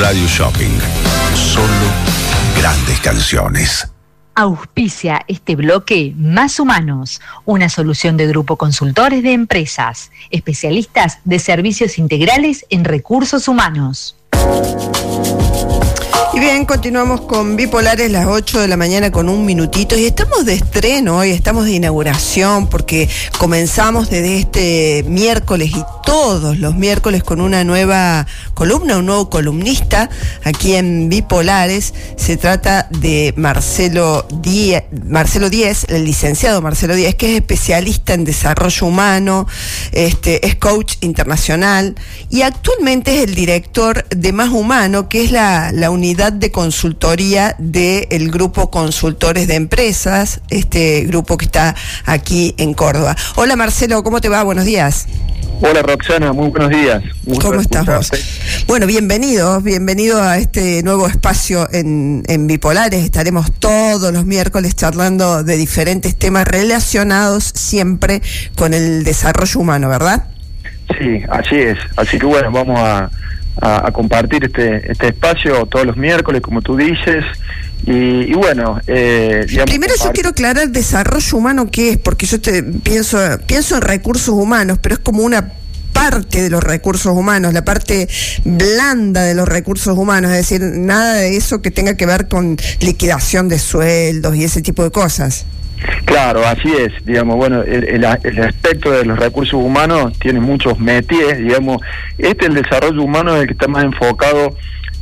Radio Shopping. Solo grandes canciones. Auspicia este bloque Más Humanos, una solución de grupo consultores de empresas, especialistas de servicios integrales en recursos humanos. Y bien, continuamos con Bipolares las 8 de la mañana con un minutito y estamos de estreno hoy, estamos de inauguración porque comenzamos desde este miércoles y todos los miércoles con una nueva columna, un nuevo columnista aquí en Bipolares. Se trata de Marcelo Díez, Marcelo Díez, el licenciado Marcelo Díez, que es especialista en desarrollo humano, este, es coach internacional y actualmente es el director de Más Humano, que es la, la unidad de consultoría del grupo Consultores de Empresas, este grupo que está aquí en Córdoba. Hola Marcelo, ¿cómo te va? Buenos días. Hola Roxana, muy buenos días. ¿Cómo estás vos? Bueno, bienvenido, bienvenido a este nuevo espacio en, en, Bipolares. Estaremos todos los miércoles charlando de diferentes temas relacionados siempre con el desarrollo humano, ¿verdad? Sí, así es. Así que bueno, vamos a, a, compartir este, este espacio todos los miércoles, como tú dices. Y, bueno, eh, primero yo quiero aclarar desarrollo humano qué es, porque yo te pienso pienso en recursos humanos, pero es como una parte de los recursos humanos, la parte blanda de los recursos humanos, es decir, nada de eso que tenga que ver con liquidación de sueldos y ese tipo de cosas. Claro, así es, digamos, bueno, el, aspecto de los recursos humanos tiene muchos métiers, digamos, este el desarrollo humano es el que está más enfocado,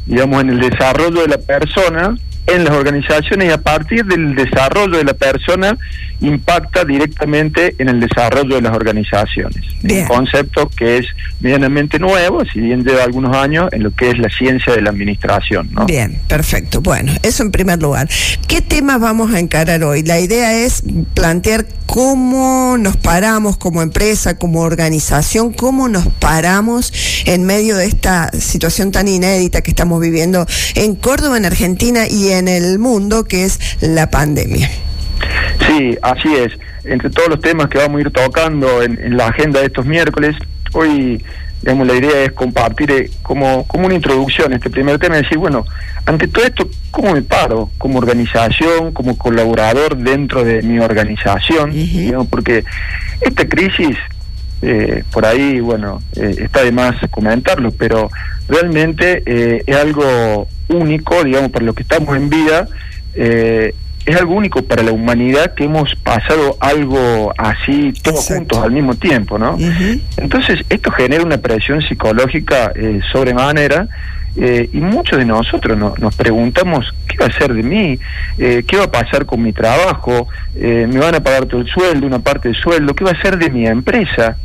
digamos, en el desarrollo de la persona en las organizaciones y a partir del desarrollo de la persona impacta directamente en el desarrollo de las organizaciones. Un concepto que es medianamente nuevo, si bien lleva algunos años, en lo que es la ciencia de la administración. Bien, perfecto. Bueno, eso en primer lugar. ¿Qué temas vamos a encarar hoy? La idea es plantear cómo nos paramos como empresa, como organización, cómo nos paramos en medio de esta situación tan inédita que estamos viviendo en Córdoba, en Argentina y en el mundo, que es la pandemia. Sí, así es. Entre todos los temas que vamos a ir tocando en, la agenda de estos miércoles, hoy digamos, la idea es compartir eh, como, como una introducción este primer tema, y decir, bueno, ante todo esto, ¿cómo me paro como organización, como colaborador dentro de mi organización? porque esta crisis, eh, por ahí, bueno, eh, está de más comentarlo, pero realmente es algo único, digamos, para los que estamos en vida, eh, es algo único para la humanidad que hemos pasado algo así todos juntos al mismo tiempo, ¿no? Entonces, esto genera una presión psicológica eh, sobremanera eh, y muchos de nosotros nos preguntamos, ¿qué va a ser de mí? Eh, ¿Qué va a pasar con mi trabajo? Eh, ¿Me van a pagar todo el sueldo, una parte del sueldo? ¿Qué va a ser de mi empresa?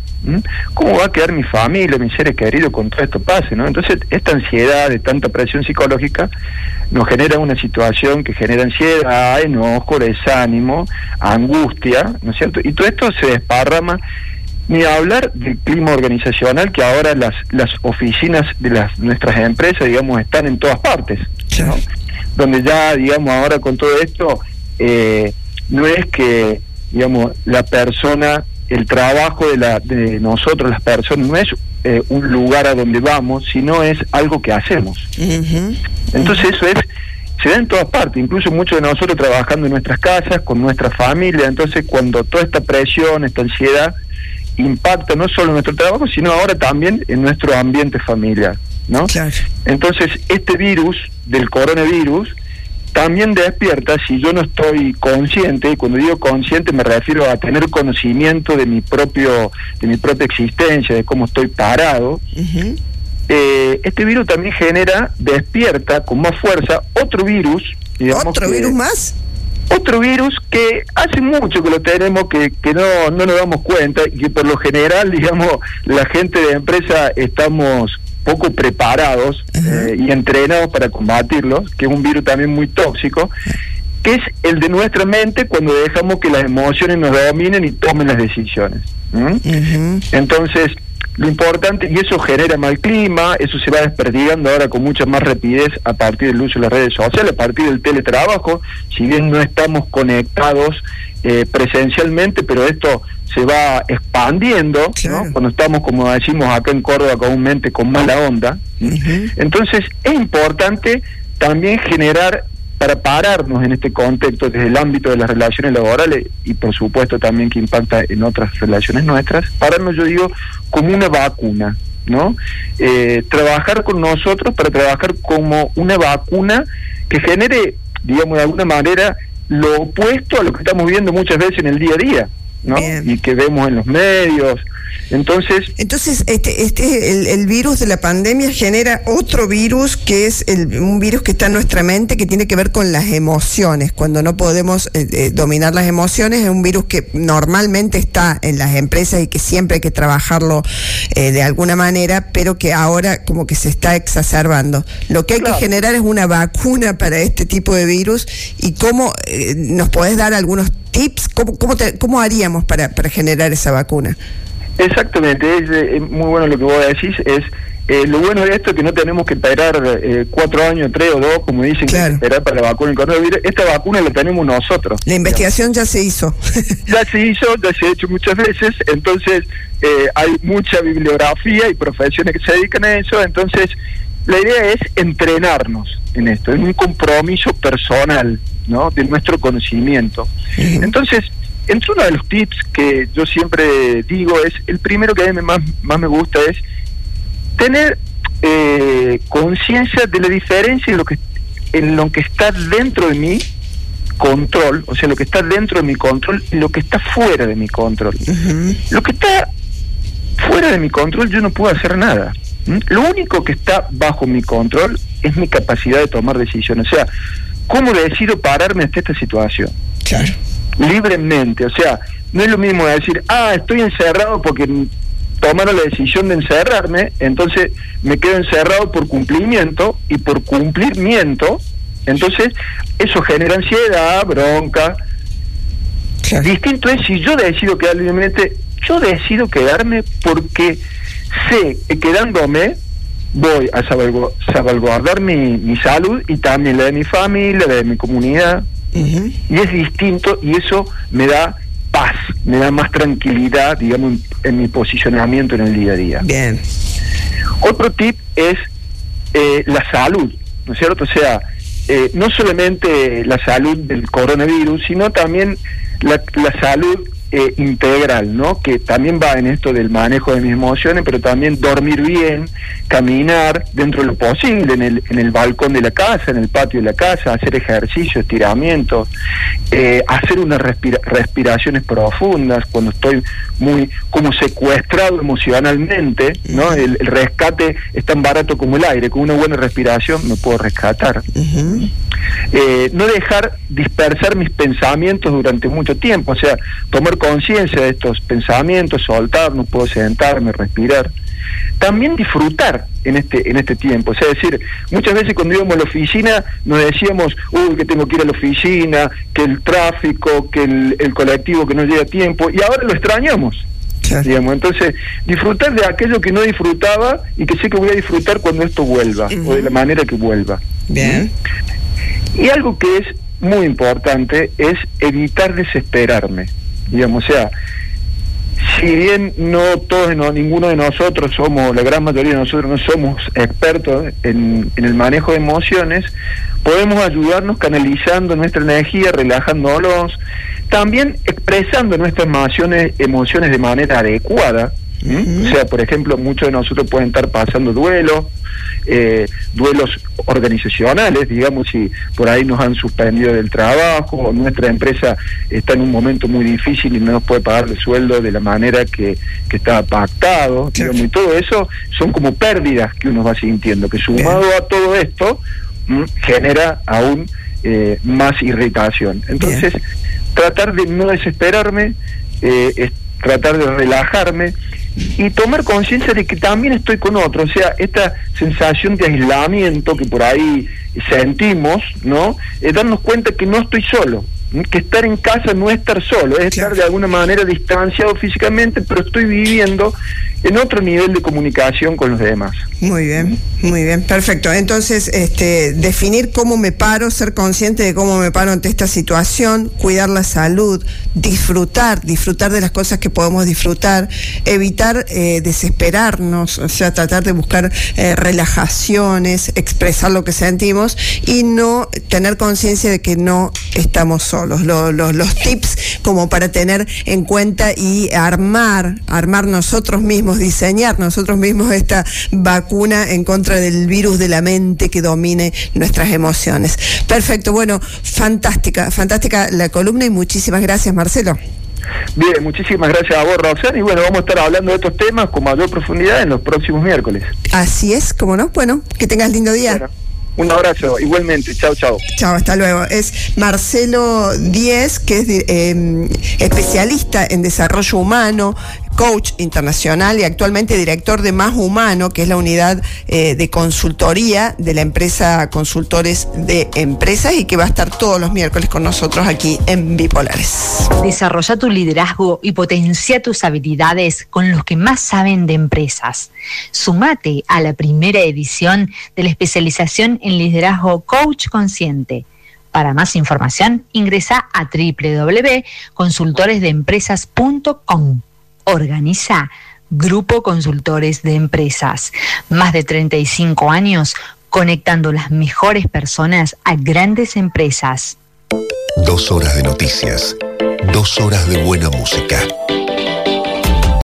¿Cómo va a quedar mi familia, mis seres queridos con todo esto pase? ¿no? Entonces, esta ansiedad de tanta presión psicológica nos genera una situación que genera ansiedad, enojo, desánimo, angustia, ¿no es cierto? Y todo esto se desparrama, ni hablar del clima organizacional, que ahora las, las oficinas de las nuestras empresas, digamos, están en todas partes, Donde ya, digamos, ahora con todo esto, eh, no es que, digamos, la persona el trabajo de, la, de nosotros, las personas, no es eh, un lugar a donde vamos, sino es algo que hacemos. Entonces eso es, se da en todas partes, incluso muchos de nosotros trabajando en nuestras casas, con nuestra familia, entonces cuando toda esta presión, esta ansiedad, impacta no solo en nuestro trabajo, sino ahora también en nuestro ambiente familiar. ¿no? Entonces, este virus del coronavirus también despierta si yo no estoy consciente y cuando digo consciente me refiero a tener conocimiento de mi propio de mi propia existencia de cómo estoy parado eh, este virus también genera despierta con más fuerza otro virus otro virus más otro virus que hace mucho que lo tenemos que, que no, no nos damos cuenta y que por lo general digamos la gente de empresa estamos poco preparados eh, y entrenados para combatirlo, que es un virus también muy tóxico, que es el de nuestra mente cuando dejamos que las emociones nos dominen y tomen las decisiones. Entonces, lo importante, y eso genera mal clima, eso se va desperdigando ahora con mucha más rapidez a partir del uso de las redes sociales, a partir del teletrabajo, si bien no estamos conectados eh, presencialmente, pero esto se va expandiendo, cuando estamos, como decimos acá en Córdoba comúnmente, con mala onda. Entonces es importante también generar para pararnos en este contexto desde el ámbito de las relaciones laborales y por supuesto también que impacta en otras relaciones nuestras, pararnos yo digo como una vacuna, ¿no? Eh, trabajar con nosotros para trabajar como una vacuna que genere, digamos de alguna manera, lo opuesto a lo que estamos viendo muchas veces en el día a día. ¿no? Y que vemos en los medios. Entonces, entonces este, este el, virus de la pandemia genera otro virus que es el, un virus que está en nuestra mente que tiene que ver con las emociones. Cuando no podemos eh, eh, dominar las emociones es un virus que normalmente está en las empresas y que siempre hay que trabajarlo eh, de alguna manera, pero que ahora como que se está exacerbando. Lo que hay que generar es una vacuna para este tipo de virus y cómo nos podés dar algunos tips, cómo cómo, cómo haríamos para, para generar esa vacuna. Exactamente, es, muy bueno lo que vos decís, es eh, lo bueno de esto es que no tenemos que esperar eh, cuatro años, tres o dos, como dicen, que esperar para la vacuna del coronavirus. Esta vacuna la tenemos nosotros. La investigación ya se hizo. ya se hizo, ya se ha hecho muchas veces, entonces eh, hay mucha bibliografía y profesiones que se dedican a eso, entonces la idea es entrenarnos en esto, es un compromiso personal, ¿no? De nuestro conocimiento. Entonces, entre uno de los tips que yo siempre digo es, el primero que a mí más, más me gusta es tener eh, conciencia de la diferencia en lo que en lo que está dentro de mi control, o sea, lo que está dentro de mi control y lo que está fuera de mi control. Lo que está fuera de mi control yo no puedo hacer nada. Lo único que está bajo mi control es mi capacidad de tomar decisiones. O sea, ¿cómo decido pararme ante esta situación? Claro libremente. O sea, no es lo mismo decir, ah, estoy encerrado porque tomaron la decisión de encerrarme, entonces me quedo encerrado por cumplimiento y por cumplimiento, entonces eso genera ansiedad, bronca. Distinto es si yo decido quedarme libremente, yo decido quedarme porque sé que quedándome voy a salvaguardar mi, mi salud y también la de mi familia, la de mi comunidad. Y es distinto y eso me da paz, me da más tranquilidad, digamos, en, mi posicionamiento en el día a día. Bien. Otro tip es eh, la salud, ¿no es cierto? O sea, eh, no solamente la salud del coronavirus, sino también la, la salud eh, integral, ¿no? Que también va en esto del manejo de mis emociones, pero también dormir bien, caminar dentro de lo posible, en el, en el balcón de la casa, en el patio de la casa, hacer ejercicio, estiramientos, eh, hacer unas respiraciones profundas cuando estoy muy como secuestrado emocionalmente, ¿no? El, rescate es tan barato como el aire, con una buena respiración me puedo rescatar. Eh, no dejar dispersar mis pensamientos durante mucho tiempo, o sea, tomar conciencia de estos pensamientos, soltar, no puedo sentarme, respirar. También disfrutar en este en este tiempo, o sea, decir, muchas veces cuando íbamos a la oficina nos decíamos, uy, que tengo que ir a la oficina, que el tráfico, que el, colectivo que no llega a tiempo, y ahora lo extrañamos. Digamos, entonces, disfrutar de aquello que no disfrutaba y que sé que voy a disfrutar cuando esto vuelva, o de la manera que vuelva. Bien. Y algo que es muy importante es evitar desesperarme. Digamos, o sea, si bien no todos, no, ninguno de nosotros somos, la gran mayoría de nosotros no somos expertos en, en el manejo de emociones, podemos ayudarnos canalizando nuestra energía, relajándonos, también expresando nuestras emociones, emociones de manera adecuada. O sea, por ejemplo, muchos de nosotros pueden estar pasando duelo, eh, duelos organizacionales, digamos, si por ahí nos han suspendido del trabajo, o nuestra empresa está en un momento muy difícil y no nos puede pagar el sueldo de la manera que, que estaba pactado, y todo eso son como pérdidas que uno va sintiendo, que sumado a todo esto mm, genera aún eh, más irritación. Entonces, tratar de no desesperarme, eh, es tratar de relajarme, y tomar conciencia de que también estoy con otro, o sea, esta sensación de aislamiento que por ahí sentimos, ¿no? Es darnos cuenta que no estoy solo, que estar en casa no es estar solo, es estar de alguna manera distanciado físicamente, pero estoy viviendo en otro nivel de comunicación con los demás. Muy bien, muy bien, perfecto. Entonces, este, definir cómo me paro, ser consciente de cómo me paro ante esta situación, cuidar la salud, disfrutar, disfrutar de las cosas que podemos disfrutar, evitar eh, desesperarnos, o sea, tratar de buscar eh, relajaciones, expresar lo que sentimos y no tener conciencia de que no estamos solos. Los tips como para tener en cuenta y armar, armar nosotros mismos, diseñar nosotros mismos esta vacuna en contra del virus de la mente que domine nuestras emociones. Perfecto, bueno, fantástica, fantástica la columna y muchísimas gracias, Marcelo. Bien, muchísimas gracias a vos, Roxana. Y bueno, vamos a estar hablando de estos temas con mayor profundidad en los próximos miércoles. Así es, como no. Bueno, que tengas lindo día. Un abrazo, igualmente. Chao, chao. Chao, hasta luego. Es Marcelo Díez, que es eh, especialista en desarrollo humano, coach internacional y actualmente director de Más Humano, que es la unidad eh, de consultoría de la empresa Consultores de Empresas y que va a estar todos los miércoles con nosotros aquí en Bipolares. Desarrolla tu liderazgo y potencia tus habilidades con los que más saben de empresas. Sumate a la primera edición de la especialización en liderazgo Coach Consciente. Para más información, ingresa a www.consultoresdeempresas.com. Organiza Grupo Consultores de Empresas. Más de 35 años conectando las mejores personas a grandes empresas. Dos horas de noticias. Dos horas de buena música.